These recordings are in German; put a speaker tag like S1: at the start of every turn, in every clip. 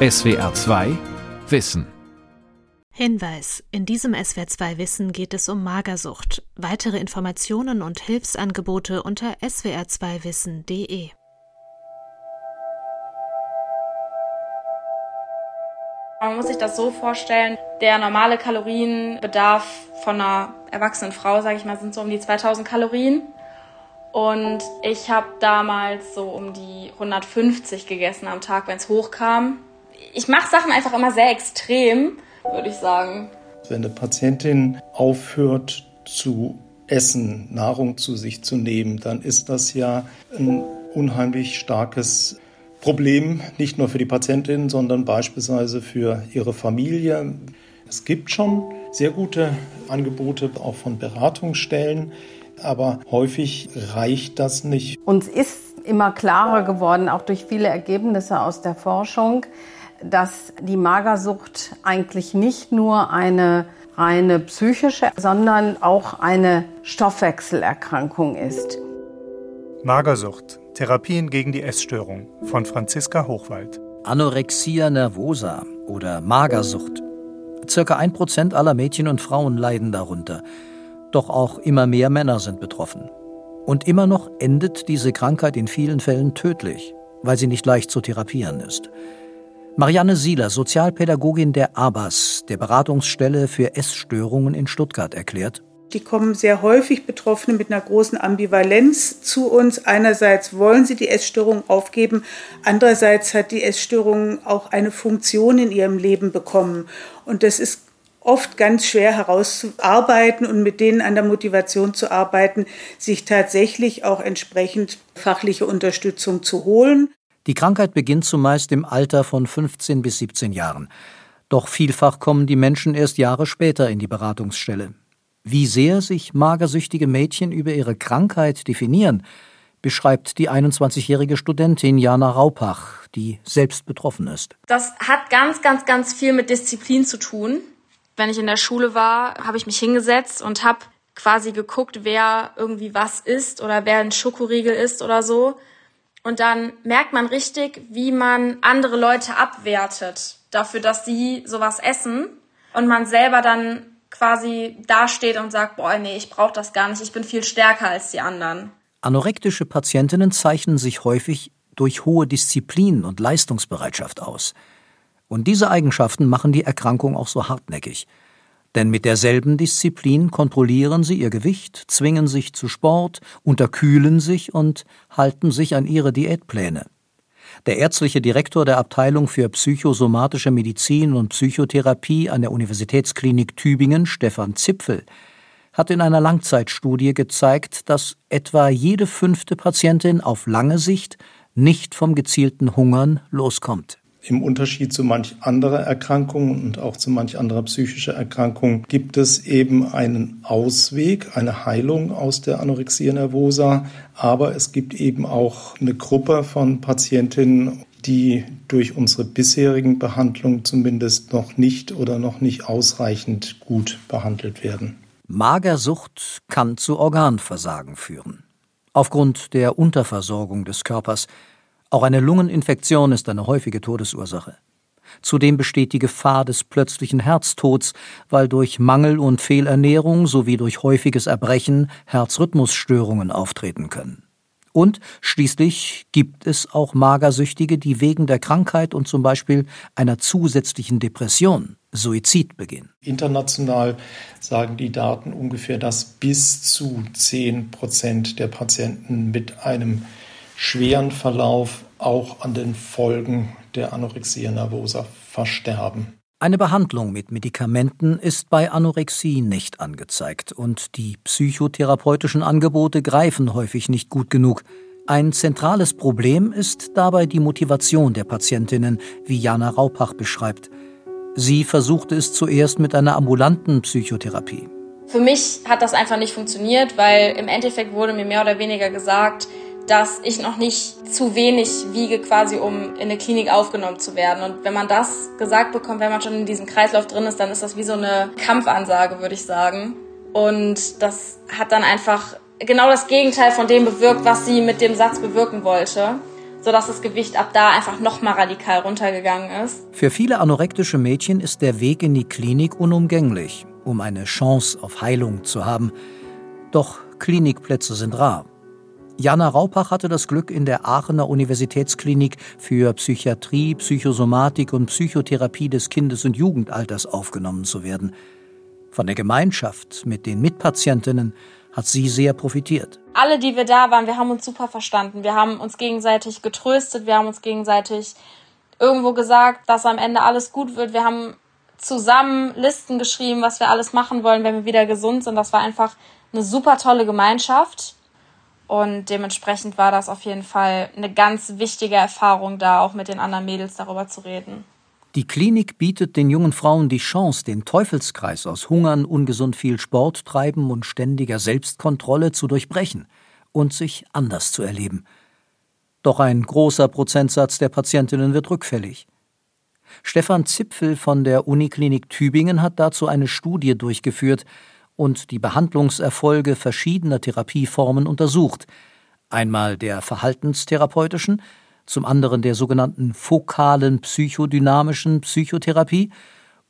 S1: SWR 2 Wissen
S2: Hinweis: In diesem SWR2 Wissen geht es um Magersucht. Weitere Informationen und Hilfsangebote unter swr2wissen.de.
S3: Man muss sich das so vorstellen, der normale Kalorienbedarf von einer erwachsenen Frau, sage ich mal, sind so um die 2000 Kalorien. Und ich habe damals so um die 150 gegessen am Tag, wenn es hochkam. Ich mache Sachen einfach immer sehr extrem würde ich sagen.
S4: Wenn eine Patientin aufhört zu essen, Nahrung zu sich zu nehmen, dann ist das ja ein unheimlich starkes Problem, nicht nur für die Patientin, sondern beispielsweise für ihre Familie. Es gibt schon sehr gute Angebote, auch von Beratungsstellen, aber häufig reicht das nicht.
S5: Uns ist immer klarer geworden, auch durch viele Ergebnisse aus der Forschung, dass die Magersucht eigentlich nicht nur eine reine psychische, sondern auch eine Stoffwechselerkrankung ist.
S6: Magersucht. Therapien gegen die Essstörung von Franziska Hochwald.
S7: Anorexia nervosa oder Magersucht. Circa ein Prozent aller Mädchen und Frauen leiden darunter. Doch auch immer mehr Männer sind betroffen. Und immer noch endet diese Krankheit in vielen Fällen tödlich, weil sie nicht leicht zu therapieren ist. Marianne Sieler, Sozialpädagogin der ABAS, der Beratungsstelle für Essstörungen in Stuttgart, erklärt,
S8: die kommen sehr häufig Betroffene mit einer großen Ambivalenz zu uns. Einerseits wollen sie die Essstörung aufgeben, andererseits hat die Essstörung auch eine Funktion in ihrem Leben bekommen. Und das ist oft ganz schwer herauszuarbeiten und mit denen an der Motivation zu arbeiten, sich tatsächlich auch entsprechend fachliche Unterstützung zu holen.
S7: Die Krankheit beginnt zumeist im Alter von 15 bis 17 Jahren. Doch vielfach kommen die Menschen erst Jahre später in die Beratungsstelle. Wie sehr sich magersüchtige Mädchen über ihre Krankheit definieren, beschreibt die 21-jährige Studentin Jana Raupach, die selbst betroffen ist.
S3: Das hat ganz, ganz, ganz viel mit Disziplin zu tun. Wenn ich in der Schule war, habe ich mich hingesetzt und habe quasi geguckt, wer irgendwie was isst oder wer ein Schokoriegel isst oder so. Und dann merkt man richtig, wie man andere Leute abwertet dafür, dass sie sowas essen und man selber dann quasi dasteht und sagt, boah, nee, ich brauche das gar nicht, ich bin viel stärker als die anderen.
S7: Anorektische Patientinnen zeichnen sich häufig durch hohe Disziplin und Leistungsbereitschaft aus. Und diese Eigenschaften machen die Erkrankung auch so hartnäckig. Denn mit derselben Disziplin kontrollieren sie ihr Gewicht, zwingen sich zu Sport, unterkühlen sich und halten sich an ihre Diätpläne. Der ärztliche Direktor der Abteilung für psychosomatische Medizin und Psychotherapie an der Universitätsklinik Tübingen, Stefan Zipfel, hat in einer Langzeitstudie gezeigt, dass etwa jede fünfte Patientin auf lange Sicht nicht vom gezielten Hungern loskommt.
S4: Im Unterschied zu manch anderer Erkrankungen und auch zu manch anderer psychischer Erkrankung gibt es eben einen Ausweg, eine Heilung aus der Anorexia nervosa. Aber es gibt eben auch eine Gruppe von Patientinnen, die durch unsere bisherigen Behandlungen zumindest noch nicht oder noch nicht ausreichend gut behandelt werden.
S7: Magersucht kann zu Organversagen führen. Aufgrund der Unterversorgung des Körpers auch eine Lungeninfektion ist eine häufige Todesursache. Zudem besteht die Gefahr des plötzlichen Herztods, weil durch Mangel und Fehlernährung sowie durch häufiges Erbrechen Herzrhythmusstörungen auftreten können. Und schließlich gibt es auch Magersüchtige, die wegen der Krankheit und zum Beispiel einer zusätzlichen Depression Suizid begehen.
S4: International sagen die Daten ungefähr, dass bis zu 10 Prozent der Patienten mit einem schweren Verlauf auch an den Folgen der Anorexia nervosa versterben.
S7: Eine Behandlung mit Medikamenten ist bei Anorexie nicht angezeigt und die psychotherapeutischen Angebote greifen häufig nicht gut genug. Ein zentrales Problem ist dabei die Motivation der Patientinnen, wie Jana Raupach beschreibt. Sie versuchte es zuerst mit einer ambulanten Psychotherapie.
S3: Für mich hat das einfach nicht funktioniert, weil im Endeffekt wurde mir mehr oder weniger gesagt, dass ich noch nicht zu wenig wiege, quasi um in eine Klinik aufgenommen zu werden. Und wenn man das gesagt bekommt, wenn man schon in diesem Kreislauf drin ist, dann ist das wie so eine Kampfansage, würde ich sagen. Und das hat dann einfach genau das Gegenteil von dem bewirkt, was sie mit dem Satz bewirken wollte. sodass das Gewicht ab da einfach nochmal radikal runtergegangen ist.
S7: Für viele anorektische Mädchen ist der Weg in die Klinik unumgänglich, um eine Chance auf Heilung zu haben. Doch Klinikplätze sind rar. Jana Raupach hatte das Glück, in der Aachener Universitätsklinik für Psychiatrie, Psychosomatik und Psychotherapie des Kindes- und Jugendalters aufgenommen zu werden. Von der Gemeinschaft mit den Mitpatientinnen hat sie sehr profitiert.
S3: Alle, die wir da waren, wir haben uns super verstanden. Wir haben uns gegenseitig getröstet, wir haben uns gegenseitig irgendwo gesagt, dass am Ende alles gut wird. Wir haben zusammen Listen geschrieben, was wir alles machen wollen, wenn wir wieder gesund sind. Das war einfach eine super tolle Gemeinschaft. Und dementsprechend war das auf jeden Fall eine ganz wichtige Erfahrung, da auch mit den anderen Mädels darüber zu reden.
S7: Die Klinik bietet den jungen Frauen die Chance, den Teufelskreis aus Hungern, ungesund viel Sport treiben und ständiger Selbstkontrolle zu durchbrechen und sich anders zu erleben. Doch ein großer Prozentsatz der Patientinnen wird rückfällig. Stefan Zipfel von der Uniklinik Tübingen hat dazu eine Studie durchgeführt und die Behandlungserfolge verschiedener Therapieformen untersucht, einmal der verhaltenstherapeutischen, zum anderen der sogenannten fokalen psychodynamischen Psychotherapie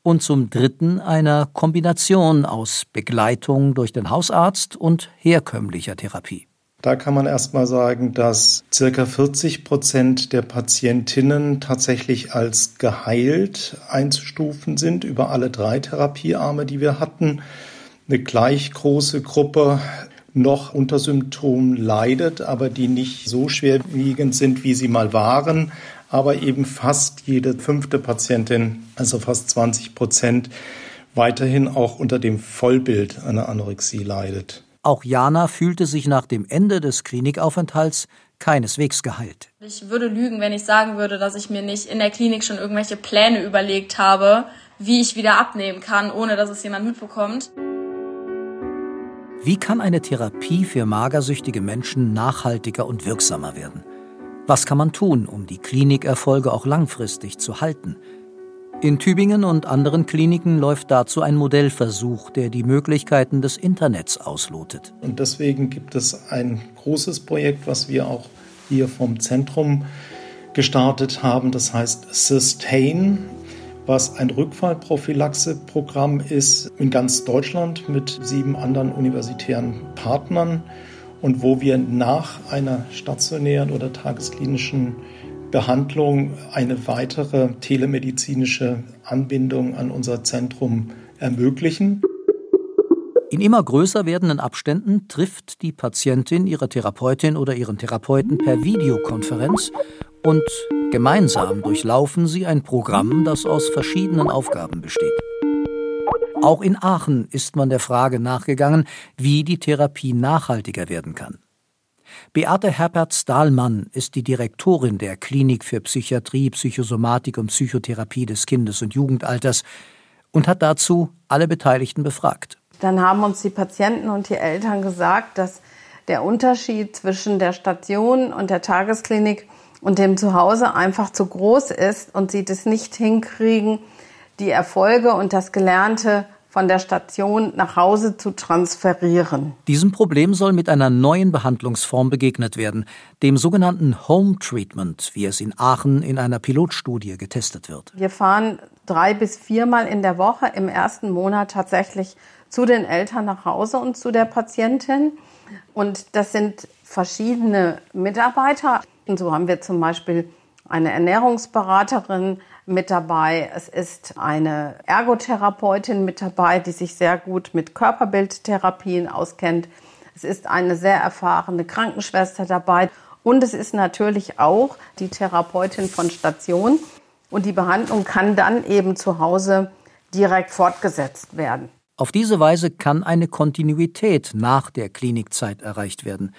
S7: und zum dritten einer Kombination aus Begleitung durch den Hausarzt und herkömmlicher Therapie.
S4: Da kann man erstmal sagen, dass circa 40 Prozent der Patientinnen tatsächlich als geheilt einzustufen sind über alle drei Therapiearme, die wir hatten. Eine gleich große Gruppe noch unter Symptomen leidet, aber die nicht so schwerwiegend sind, wie sie mal waren. Aber eben fast jede fünfte Patientin, also fast 20 Prozent, weiterhin auch unter dem Vollbild einer Anorexie leidet.
S7: Auch Jana fühlte sich nach dem Ende des Klinikaufenthalts keineswegs geheilt.
S3: Ich würde lügen, wenn ich sagen würde, dass ich mir nicht in der Klinik schon irgendwelche Pläne überlegt habe, wie ich wieder abnehmen kann, ohne dass es jemand mitbekommt.
S7: Wie kann eine Therapie für magersüchtige Menschen nachhaltiger und wirksamer werden? Was kann man tun, um die Klinikerfolge auch langfristig zu halten? In Tübingen und anderen Kliniken läuft dazu ein Modellversuch, der die Möglichkeiten des Internets auslotet.
S4: Und deswegen gibt es ein großes Projekt, was wir auch hier vom Zentrum gestartet haben. Das heißt Sustain, was ein Rückfallprophylaxe-Programm ist in ganz Deutschland mit sieben anderen universitären Partnern und wo wir nach einer stationären oder tagesklinischen Behandlung eine weitere telemedizinische Anbindung an unser Zentrum ermöglichen.
S7: In immer größer werdenden Abständen trifft die Patientin ihre Therapeutin oder ihren Therapeuten per Videokonferenz und gemeinsam durchlaufen sie ein Programm, das aus verschiedenen Aufgaben besteht. Auch in Aachen ist man der Frage nachgegangen, wie die Therapie nachhaltiger werden kann. Beate Herpertz-Dahlmann ist die Direktorin der Klinik für Psychiatrie, Psychosomatik und Psychotherapie des Kindes- und Jugendalters und hat dazu alle Beteiligten befragt.
S5: Dann haben uns die Patienten und die Eltern gesagt, dass der Unterschied zwischen der Station und der Tagesklinik und dem Zuhause einfach zu groß ist und sie das nicht hinkriegen, die Erfolge und das Gelernte von der Station nach Hause zu transferieren.
S7: Diesem Problem soll mit einer neuen Behandlungsform begegnet werden, dem sogenannten Home Treatment, wie es in Aachen in einer Pilotstudie getestet wird.
S5: Wir fahren drei bis viermal in der Woche im ersten Monat tatsächlich zu den Eltern nach Hause und zu der Patientin. Und das sind verschiedene Mitarbeiter. Und so haben wir zum Beispiel eine Ernährungsberaterin, mit dabei. Es ist eine Ergotherapeutin mit dabei, die sich sehr gut mit Körperbildtherapien auskennt. Es ist eine sehr erfahrene Krankenschwester dabei. Und es ist natürlich auch die Therapeutin von Station. Und die Behandlung kann dann eben zu Hause direkt fortgesetzt werden.
S7: Auf diese Weise kann eine Kontinuität nach der Klinikzeit erreicht werden.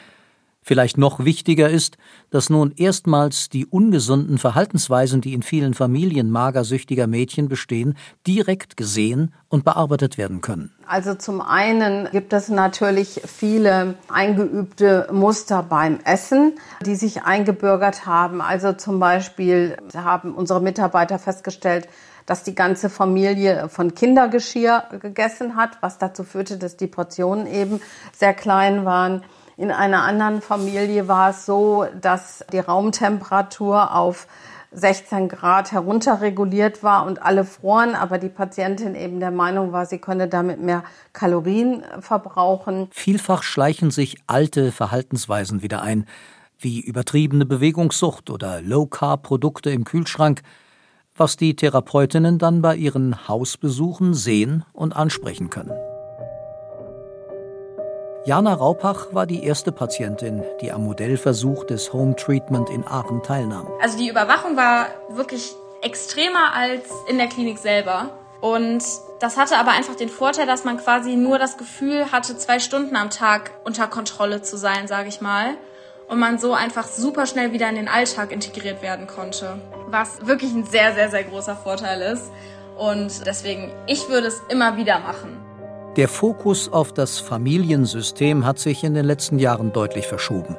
S7: Vielleicht noch wichtiger ist, dass nun erstmals die ungesunden Verhaltensweisen, die in vielen Familien magersüchtiger Mädchen bestehen, direkt gesehen und bearbeitet werden können.
S5: Also zum einen gibt es natürlich viele eingeübte Muster beim Essen, die sich eingebürgert haben. Also zum Beispiel haben unsere Mitarbeiter festgestellt, dass die ganze Familie von Kindergeschirr gegessen hat, was dazu führte, dass die Portionen eben sehr klein waren. In einer anderen Familie war es so, dass die Raumtemperatur auf 16 Grad herunterreguliert war und alle froren, aber die Patientin eben der Meinung war, sie könne damit mehr Kalorien verbrauchen.
S7: Vielfach schleichen sich alte Verhaltensweisen wieder ein, wie übertriebene Bewegungssucht oder Low-Carb-Produkte im Kühlschrank, was die Therapeutinnen dann bei ihren Hausbesuchen sehen und ansprechen können. Jana Raupach war die erste Patientin, die am Modellversuch des Home Treatment in Aachen teilnahm.
S3: Also die Überwachung war wirklich extremer als in der Klinik selber. Und das hatte aber einfach den Vorteil, dass man quasi nur das Gefühl hatte, zwei Stunden am Tag unter Kontrolle zu sein, sage ich mal. Und man so einfach super schnell wieder in den Alltag integriert werden konnte. Was wirklich ein sehr, sehr, sehr großer Vorteil ist. Und deswegen, ich würde es immer wieder machen.
S7: Der Fokus auf das Familiensystem hat sich in den letzten Jahren deutlich verschoben.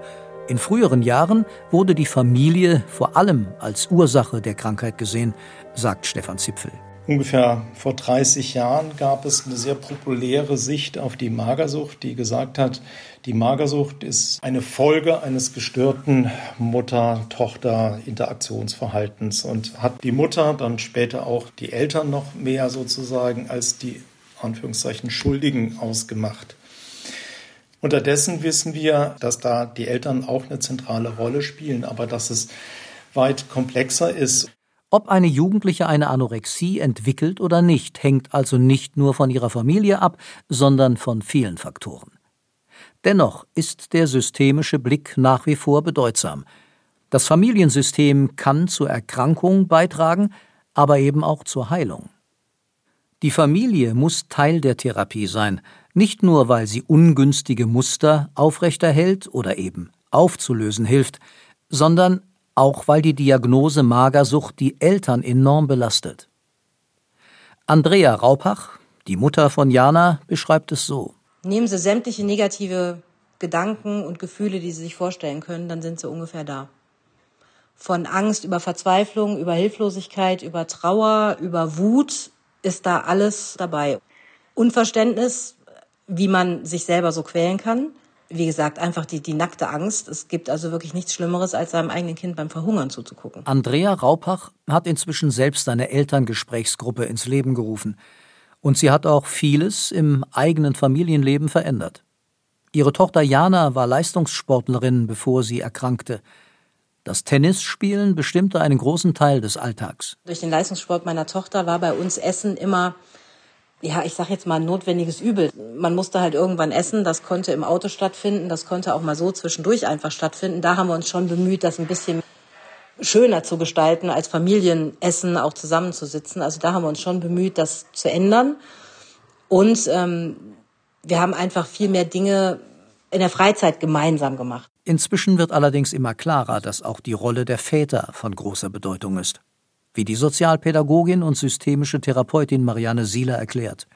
S7: In früheren Jahren wurde die Familie vor allem als Ursache der Krankheit gesehen, sagt Stefan Zipfel.
S4: Ungefähr vor 30 Jahren gab es eine sehr populäre Sicht auf die Magersucht, die gesagt hat, die Magersucht ist eine Folge eines gestörten Mutter-Tochter-Interaktionsverhaltens und hat die Mutter, dann später auch die Eltern noch mehr sozusagen als die Anführungszeichen Schuldigen ausgemacht. Unterdessen wissen wir, dass da die Eltern auch eine zentrale Rolle spielen, aber dass es weit komplexer ist.
S7: Ob eine Jugendliche eine Anorexie entwickelt oder nicht, hängt also nicht nur von ihrer Familie ab, sondern von vielen Faktoren. Dennoch ist der systemische Blick nach wie vor bedeutsam. Das Familiensystem kann zur Erkrankung beitragen, aber eben auch zur Heilung. Die Familie muss Teil der Therapie sein, nicht nur weil sie ungünstige Muster aufrechterhält oder eben aufzulösen hilft, sondern auch weil die Diagnose Magersucht die Eltern enorm belastet. Andrea Raupach, die Mutter von Jana, beschreibt es so.
S9: Nehmen Sie sämtliche negative Gedanken und Gefühle, die Sie sich vorstellen können, dann sind sie ungefähr da. Von Angst über Verzweiflung, über Hilflosigkeit, über Trauer, über Wut, ist da alles dabei. Unverständnis, wie man sich selber so quälen kann. Wie gesagt, einfach die, die nackte Angst. Es gibt also wirklich nichts Schlimmeres, als seinem eigenen Kind beim Verhungern zuzugucken.
S7: Andrea Raupach hat inzwischen selbst eine Elterngesprächsgruppe ins Leben gerufen. Und sie hat auch vieles im eigenen Familienleben verändert. Ihre Tochter Jana war Leistungssportlerin, bevor sie erkrankte. Das Tennisspielen bestimmte einen großen Teil des Alltags.
S9: Durch den Leistungssport meiner Tochter war bei uns Essen immer, ja, ich sag jetzt mal ein notwendiges Übel. Man musste halt irgendwann essen, das konnte im Auto stattfinden, das konnte auch mal so zwischendurch einfach stattfinden. Da haben wir uns schon bemüht, das ein bisschen schöner zu gestalten, als Familienessen auch zusammenzusitzen. Also da haben wir uns schon bemüht, das zu ändern. Und ähm, wir haben einfach viel mehr Dinge in der Freizeit gemeinsam gemacht.
S7: Inzwischen wird allerdings immer klarer, dass auch die Rolle der Väter von großer Bedeutung ist. Wie die Sozialpädagogin und systemische Therapeutin Marianne Sieler erklärt.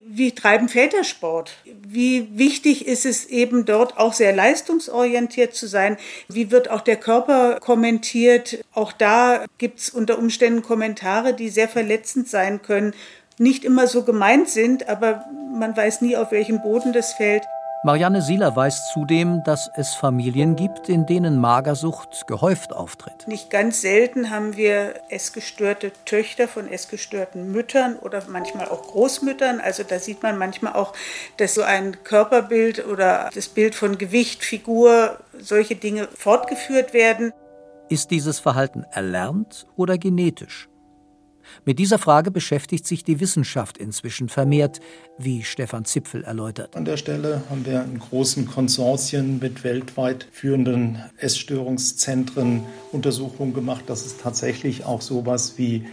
S8: Wie treiben Väter Sport? Wie wichtig ist es eben dort auch sehr leistungsorientiert zu sein? Wie wird auch der Körper kommentiert? Auch da gibt es unter Umständen Kommentare, die sehr verletzend sein können, nicht immer so gemeint sind, aber man weiß nie, auf welchem Boden das fällt.
S7: Marianne Sieler weiß zudem, dass es Familien gibt, in denen Magersucht gehäuft auftritt.
S8: Nicht ganz selten haben wir essgestörte Töchter von essgestörten Müttern oder manchmal auch Großmüttern. Also da sieht man manchmal auch, dass so ein Körperbild oder das Bild von Gewicht, Figur, solche Dinge fortgeführt werden.
S7: Ist dieses Verhalten erlernt oder genetisch? Mit dieser Frage beschäftigt sich die Wissenschaft inzwischen vermehrt, wie Stefan Zipfel erläutert.
S4: An der Stelle haben wir in großen Konsortien mit weltweit führenden Essstörungszentren Untersuchungen gemacht, dass es tatsächlich auch sowas wie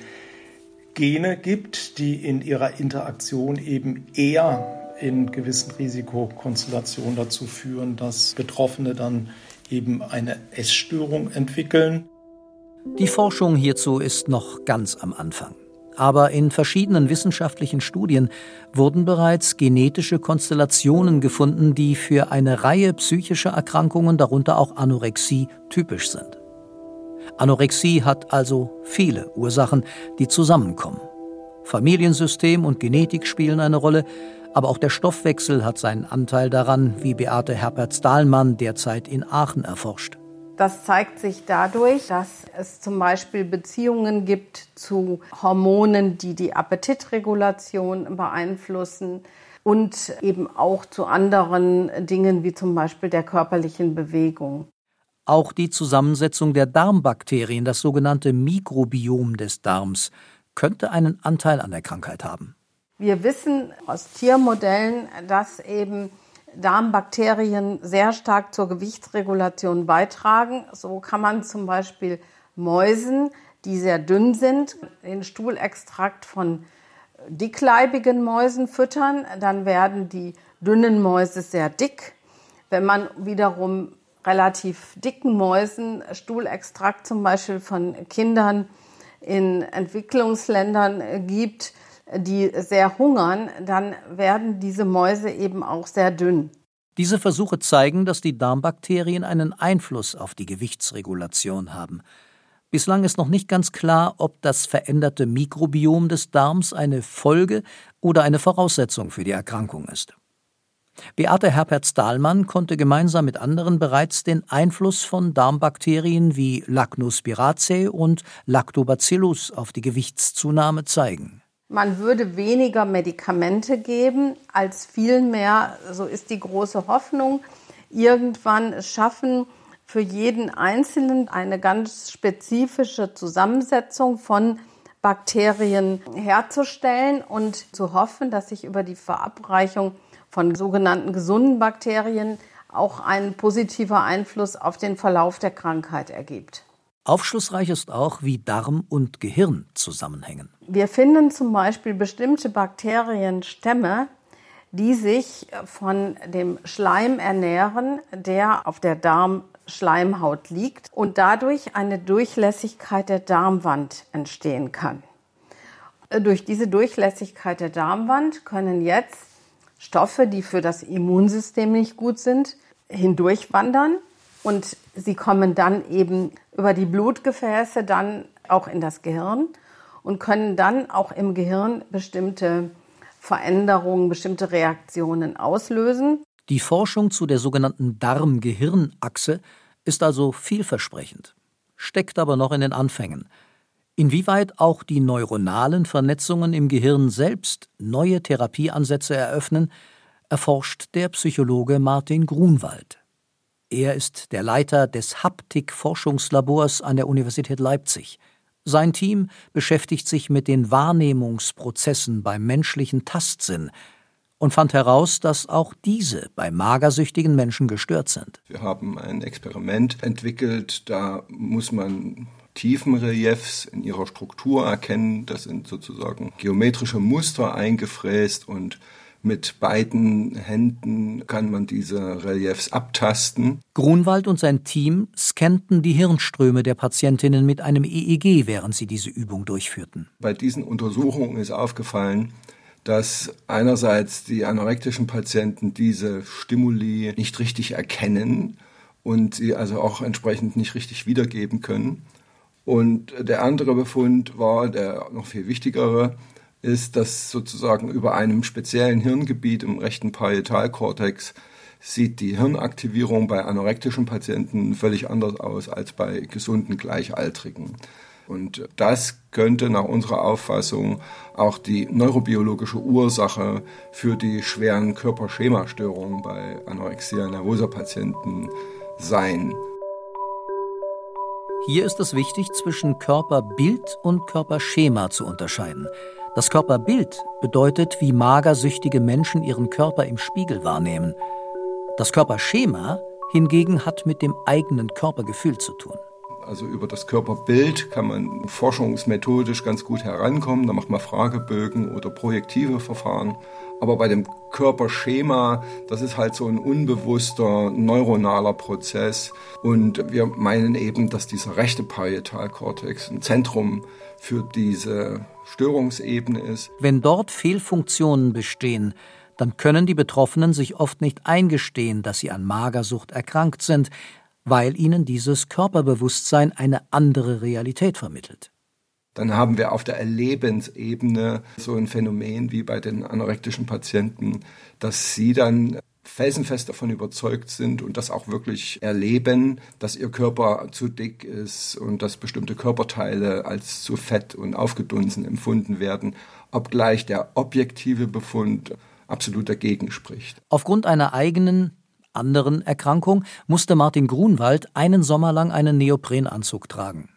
S4: Gene gibt, die in ihrer Interaktion eben eher in gewissen Risikokonstellationen dazu führen, dass Betroffene dann eben eine Essstörung entwickeln.
S7: Die Forschung hierzu ist noch ganz am Anfang. Aber in verschiedenen wissenschaftlichen Studien wurden bereits genetische Konstellationen gefunden, die für eine Reihe psychischer Erkrankungen, darunter auch Anorexie, typisch sind. Anorexie hat also viele Ursachen, die zusammenkommen. Familiensystem und Genetik spielen eine Rolle, Aber auch der Stoffwechsel hat seinen Anteil daran, wie Beate Herpertz-Dahlmann derzeit in Aachen erforscht.
S5: Das zeigt sich dadurch, dass es zum Beispiel Beziehungen gibt zu Hormonen, die die Appetitregulation beeinflussen und eben auch zu anderen Dingen wie zum Beispiel der körperlichen Bewegung.
S7: Auch die Zusammensetzung der Darmbakterien, das sogenannte Mikrobiom des Darms, könnte einen Anteil an der Krankheit haben.
S5: Wir wissen aus Tiermodellen, dass eben Darmbakterien sehr stark zur Gewichtsregulation beitragen. So kann man zum Beispiel Mäusen, die sehr dünn sind, den Stuhlextrakt von dickleibigen Mäusen füttern. Dann werden die dünnen Mäuse sehr dick. Wenn man wiederum relativ dicken Mäusen Stuhlextrakt zum Beispiel von Kindern in Entwicklungsländern gibt, die sehr hungern, dann werden diese Mäuse eben auch sehr dünn.
S7: Diese Versuche zeigen, dass die Darmbakterien einen Einfluss auf die Gewichtsregulation haben. Bislang ist noch nicht ganz klar, ob das veränderte Mikrobiom des Darms eine Folge oder eine Voraussetzung für die Erkrankung ist. Beate Herpertz-Dahlmann konnte gemeinsam mit anderen bereits den Einfluss von Darmbakterien wie Lacnospiraceae und Lactobacillus auf die Gewichtszunahme zeigen.
S5: Man würde weniger Medikamente geben, als vielmehr, so ist die große Hoffnung, irgendwann schaffen, für jeden Einzelnen eine ganz spezifische Zusammensetzung von Bakterien herzustellen und zu hoffen, dass sich über die Verabreichung von sogenannten gesunden Bakterien auch ein positiver Einfluss auf den Verlauf der Krankheit ergibt.
S7: Aufschlussreich ist auch, wie Darm und Gehirn zusammenhängen.
S5: Wir finden zum Beispiel bestimmte Bakterienstämme, die sich von dem Schleim ernähren, der auf der Darmschleimhaut liegt und dadurch eine Durchlässigkeit der Darmwand entstehen kann. Durch diese Durchlässigkeit der Darmwand können jetzt Stoffe, die für das Immunsystem nicht gut sind, hindurchwandern und sie kommen dann eben über die Blutgefäße dann auch in das Gehirn und können dann auch im Gehirn bestimmte Veränderungen, bestimmte Reaktionen auslösen.
S7: Die Forschung zu der sogenannten Darm-Gehirn-Achse ist also vielversprechend, steckt aber noch in den Anfängen. Inwieweit auch die neuronalen Vernetzungen im Gehirn selbst neue Therapieansätze eröffnen, erforscht der Psychologe Martin Grunwald. Er ist der Leiter des Haptik-Forschungslabors an der Universität Leipzig. Sein Team beschäftigt sich mit den Wahrnehmungsprozessen beim menschlichen Tastsinn und fand heraus, dass auch diese bei magersüchtigen Menschen gestört sind.
S10: Wir haben ein Experiment entwickelt, da muss man Tiefenreliefs in ihrer Struktur erkennen. Das sind sozusagen geometrische Muster eingefräst und mit beiden Händen kann man diese Reliefs abtasten.
S7: Grunwald und sein Team scannten die Hirnströme der Patientinnen mit einem EEG, während sie diese Übung durchführten.
S10: Bei diesen Untersuchungen ist aufgefallen, dass einerseits die anorektischen Patienten diese Stimuli nicht richtig erkennen und sie also auch entsprechend nicht richtig wiedergeben können. Und der andere Befund war, der noch viel wichtigere, ist, dass sozusagen über einem speziellen Hirngebiet im rechten Parietalkortex sieht die Hirnaktivierung bei anorektischen Patienten völlig anders aus als bei gesunden Gleichaltrigen. Und das könnte nach unserer Auffassung auch die neurobiologische Ursache für die schweren Körperschemastörungen bei Anorexia nervosa Patienten sein.
S7: Hier ist es wichtig, zwischen Körperbild und Körperschema zu unterscheiden. Das Körperbild bedeutet, wie magersüchtige Menschen ihren Körper im Spiegel wahrnehmen. Das Körperschema hingegen hat mit dem eigenen Körpergefühl zu tun.
S10: Also über das Körperbild kann man forschungsmethodisch ganz gut herankommen. Da macht man Fragebögen oder projektive Verfahren. Aber bei dem Körperschema, das ist halt so ein unbewusster neuronaler Prozess. Und wir meinen eben, dass dieser rechte Parietalkortex ein Zentrum für diese Störungsebene ist.
S7: Wenn dort Fehlfunktionen bestehen, dann können die Betroffenen sich oft nicht eingestehen, dass sie an Magersucht erkrankt sind, weil ihnen dieses Körperbewusstsein eine andere Realität vermittelt.
S10: dann haben wir auf der Erlebensebene so ein Phänomen wie bei den anorektischen Patienten, dass sie dann felsenfest davon überzeugt sind und das auch wirklich erleben, dass ihr Körper zu dick ist und dass bestimmte Körperteile als zu fett und aufgedunsen empfunden werden, obgleich der objektive Befund absolut dagegen spricht.
S7: Aufgrund einer eigenen anderen Erkrankung musste Martin Grunwald einen Sommer lang einen Neoprenanzug tragen.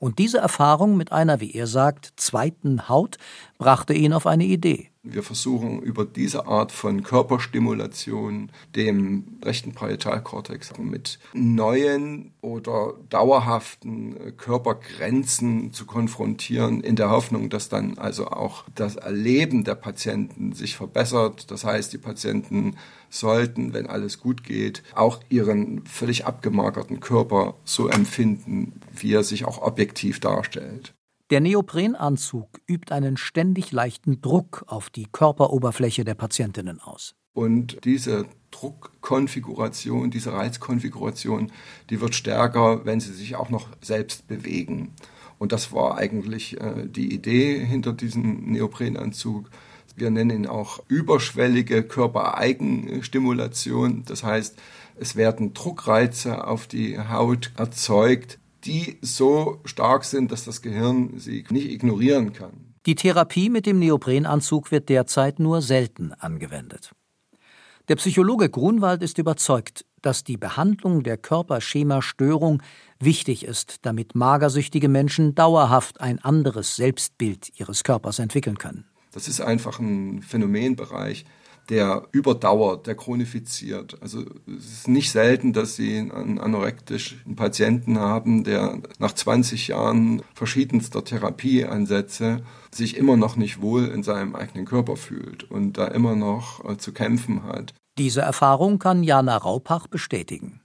S7: Und diese Erfahrung mit einer, wie er sagt, zweiten Haut brachte ihn auf eine Idee.
S10: Wir versuchen über diese Art von Körperstimulation dem rechten Parietalkortex mit neuen oder dauerhaften Körpergrenzen zu konfrontieren, in der Hoffnung, dass dann also auch das Erleben der Patienten sich verbessert. Das heißt, die Patienten sollten, wenn alles gut geht, auch ihren völlig abgemagerten Körper so empfinden, wie er sich auch objektiv darstellt.
S7: Der Neoprenanzug übt einen ständig leichten Druck auf die Körperoberfläche der Patientinnen aus.
S10: Und diese Druckkonfiguration, diese Reizkonfiguration, die wird stärker, wenn sie sich auch noch selbst bewegen. Und das war eigentlich äh, die Idee hinter diesem Neoprenanzug. Wir nennen ihn auch überschwellige Körpereigenstimulation. Das heißt, es werden Druckreize auf die Haut erzeugt, die so stark sind, dass das Gehirn sie nicht ignorieren kann.
S7: Die Therapie mit dem Neoprenanzug wird derzeit nur selten angewendet. Der Psychologe Grunwald ist überzeugt, dass die Behandlung der Körperschema-Störung wichtig ist, damit magersüchtige Menschen dauerhaft ein anderes Selbstbild ihres Körpers entwickeln können.
S10: Das ist einfach ein Phänomenbereich, der überdauert, der chronifiziert. Also es ist nicht selten, dass Sie einen anorektischen Patienten haben, der nach 20 Jahren verschiedenster Therapieansätze sich immer noch nicht wohl in seinem eigenen Körper fühlt und da immer noch äh, zu kämpfen hat.
S7: Diese Erfahrung kann Jana Raupach bestätigen.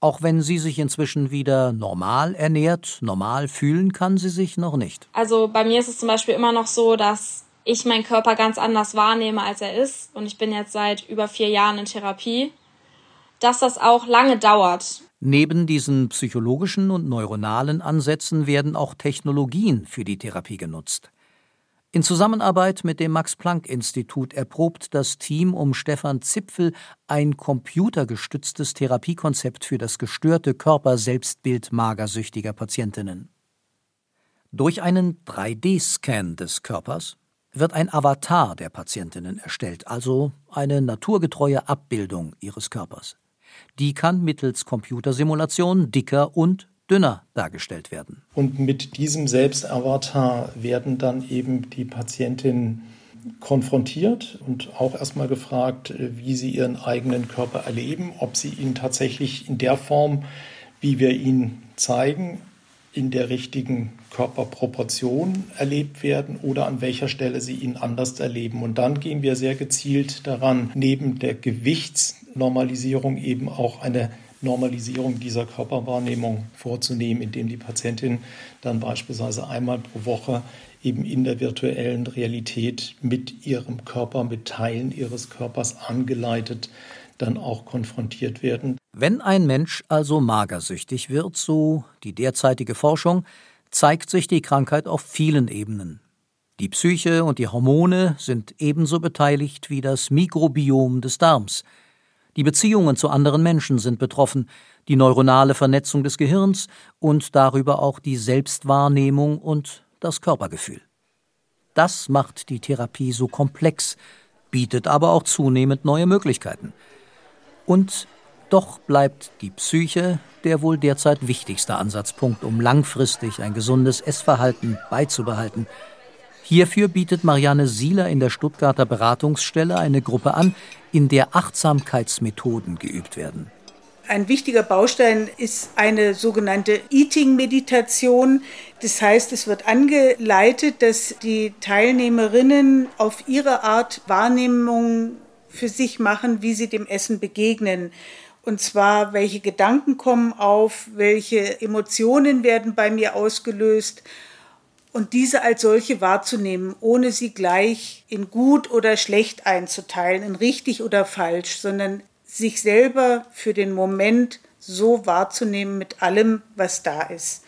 S7: Auch wenn sie sich inzwischen wieder normal ernährt, normal fühlen kann sie sich noch nicht.
S3: Also bei mir ist es zum Beispiel immer noch so, dass ich meinen Körper ganz anders wahrnehme, als er ist. Und ich bin jetzt seit über vier Jahren in Therapie. Dass das auch lange dauert.
S7: Neben diesen psychologischen und neuronalen Ansätzen werden auch Technologien für die Therapie genutzt. In Zusammenarbeit mit dem Max-Planck-Institut erprobt das Team um Stefan Zipfel ein computergestütztes Therapiekonzept für das gestörte Körperselbstbild magersüchtiger Patientinnen. Durch einen 3D-Scan des Körpers wird ein Avatar der Patientinnen erstellt, also eine naturgetreue Abbildung ihres Körpers. Die kann mittels Computersimulation dicker und dünner dargestellt werden.
S4: Und mit diesem Selbstavatar werden dann eben die Patientinnen konfrontiert und auch erstmal gefragt, wie sie ihren eigenen Körper erleben, ob sie ihn tatsächlich in der Form, wie wir ihn zeigen, in der richtigen Körperproportion erlebt werden oder an welcher Stelle sie ihn anders erleben. Und dann gehen wir sehr gezielt daran, neben der Gewichtsnormalisierung eben auch eine Normalisierung dieser Körperwahrnehmung vorzunehmen, indem die Patientin dann beispielsweise einmal pro Woche eben in der virtuellen Realität mit ihrem Körper, mit Teilen ihres Körpers angeleitet dann auch konfrontiert werden.
S7: Wenn ein Mensch also magersüchtig wird, so die derzeitige Forschung, zeigt sich die Krankheit auf vielen Ebenen. Die Psyche und die Hormone sind ebenso beteiligt wie das Mikrobiom des Darms. Die Beziehungen zu anderen Menschen sind betroffen, die neuronale Vernetzung des Gehirns und darüber auch die Selbstwahrnehmung und das Körpergefühl. Das macht die Therapie so komplex, bietet aber auch zunehmend neue Möglichkeiten. Und doch bleibt die Psyche der wohl derzeit wichtigste Ansatzpunkt, um langfristig ein gesundes Essverhalten beizubehalten. Hierfür bietet Marianne Sieler in der Stuttgarter Beratungsstelle eine Gruppe an, in der Achtsamkeitsmethoden geübt werden.
S8: Ein wichtiger Baustein ist eine sogenannte Eating-Meditation. Das heißt, es wird angeleitet, dass die Teilnehmerinnen auf ihre Art Wahrnehmung für sich machen, wie sie dem Essen begegnen. Und zwar, welche Gedanken kommen auf, welche Emotionen werden bei mir ausgelöst und diese als solche wahrzunehmen, ohne sie gleich in gut oder schlecht einzuteilen, in richtig oder falsch, sondern sich selber für den Moment so wahrzunehmen mit allem, was da ist.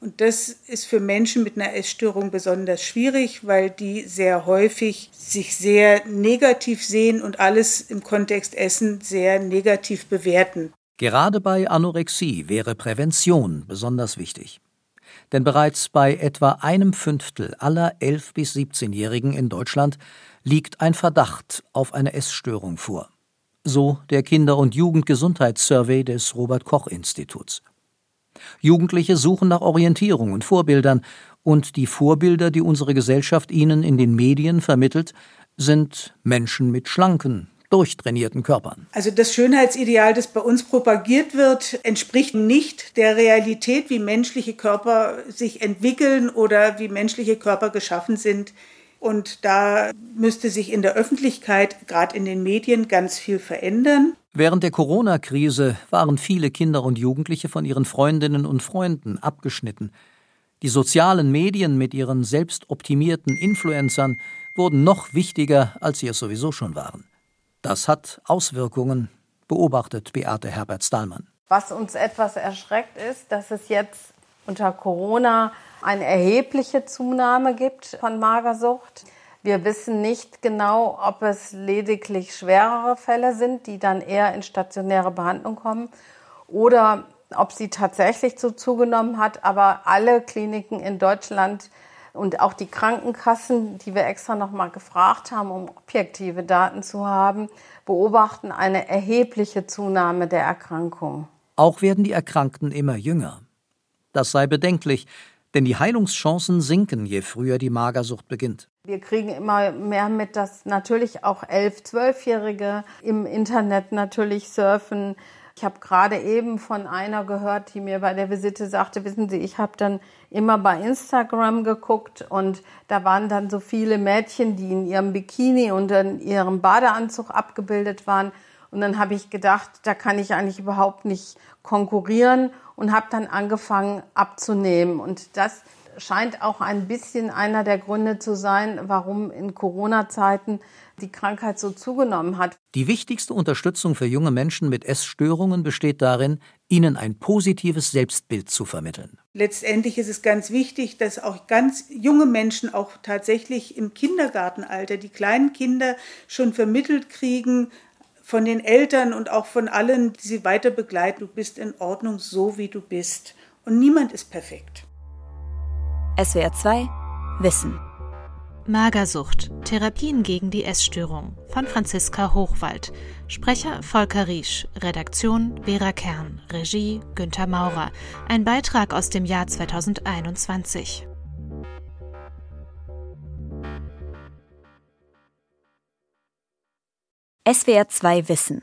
S8: Und das ist für Menschen mit einer Essstörung besonders schwierig, weil die sehr häufig sich sehr negativ sehen und alles im Kontext Essen sehr negativ bewerten.
S7: Gerade bei Anorexie wäre Prävention besonders wichtig. Denn bereits bei etwa einem Fünftel aller 11- bis 17-Jährigen in Deutschland liegt ein Verdacht auf eine Essstörung vor. So der Kinder- und Jugendgesundheitssurvey des Robert Koch Instituts. Jugendliche suchen nach Orientierung und Vorbildern, und die Vorbilder, die unsere Gesellschaft ihnen in den Medien vermittelt, sind Menschen mit schlanken, durchtrainierten Körpern.
S8: Also das Schönheitsideal, das bei uns propagiert wird, entspricht nicht der Realität, wie menschliche Körper sich entwickeln oder wie menschliche Körper geschaffen sind. Und da müsste sich in der Öffentlichkeit, gerade in den Medien, ganz viel verändern.
S7: Während der Corona-Krise waren viele Kinder und Jugendliche von ihren Freundinnen und Freunden abgeschnitten. Die sozialen Medien mit ihren selbstoptimierten Influencern wurden noch wichtiger, als sie es sowieso schon waren. Das hat Auswirkungen, beobachtet Beate Herbert-Stahlmann.
S5: Was uns etwas erschreckt ist, dass es jetzt unter Corona eine erhebliche Zunahme gibt von Magersucht. Wir wissen nicht genau, ob es lediglich schwerere Fälle sind, die dann eher in stationäre Behandlung kommen, oder ob sie tatsächlich so zugenommen hat. Aber alle Kliniken in Deutschland und auch die Krankenkassen, die wir extra noch mal gefragt haben, um objektive Daten zu haben, beobachten eine erhebliche Zunahme der Erkrankung.
S7: Auch werden die Erkrankten immer jünger. Das sei bedenklich, denn die Heilungschancen sinken, je früher die Magersucht beginnt.
S5: Wir kriegen immer mehr mit, dass natürlich auch 11-, 12-Jährige im Internet natürlich surfen. Ich habe gerade eben von einer gehört, die mir bei der Visite sagte, wissen Sie, ich habe dann immer bei Instagram geguckt und da waren dann so viele Mädchen, die in ihrem Bikini und in ihrem Badeanzug abgebildet waren. Und dann habe ich gedacht, da kann ich eigentlich überhaupt nicht konkurrieren und habe dann angefangen abzunehmen. Und das scheint auch ein bisschen einer der Gründe zu sein, warum in Corona-Zeiten die Krankheit so zugenommen hat.
S7: Die wichtigste Unterstützung für junge Menschen mit Essstörungen besteht darin, ihnen ein positives Selbstbild zu vermitteln.
S8: Letztendlich ist es ganz wichtig, dass auch ganz junge Menschen auch tatsächlich im Kindergartenalter, die kleinen Kinder schon vermittelt kriegen, von den Eltern und auch von allen, die sie weiter begleiten, du bist in Ordnung so, wie du bist. Und niemand ist perfekt.
S11: SWR 2 Wissen
S2: Magersucht. Therapien gegen die Essstörung von Franziska Hochwald. Sprecher Volker Riesch. Redaktion Vera Kern. Regie Günther Maurer. Ein Beitrag aus dem Jahr 2021.
S11: SWR 2 Wissen.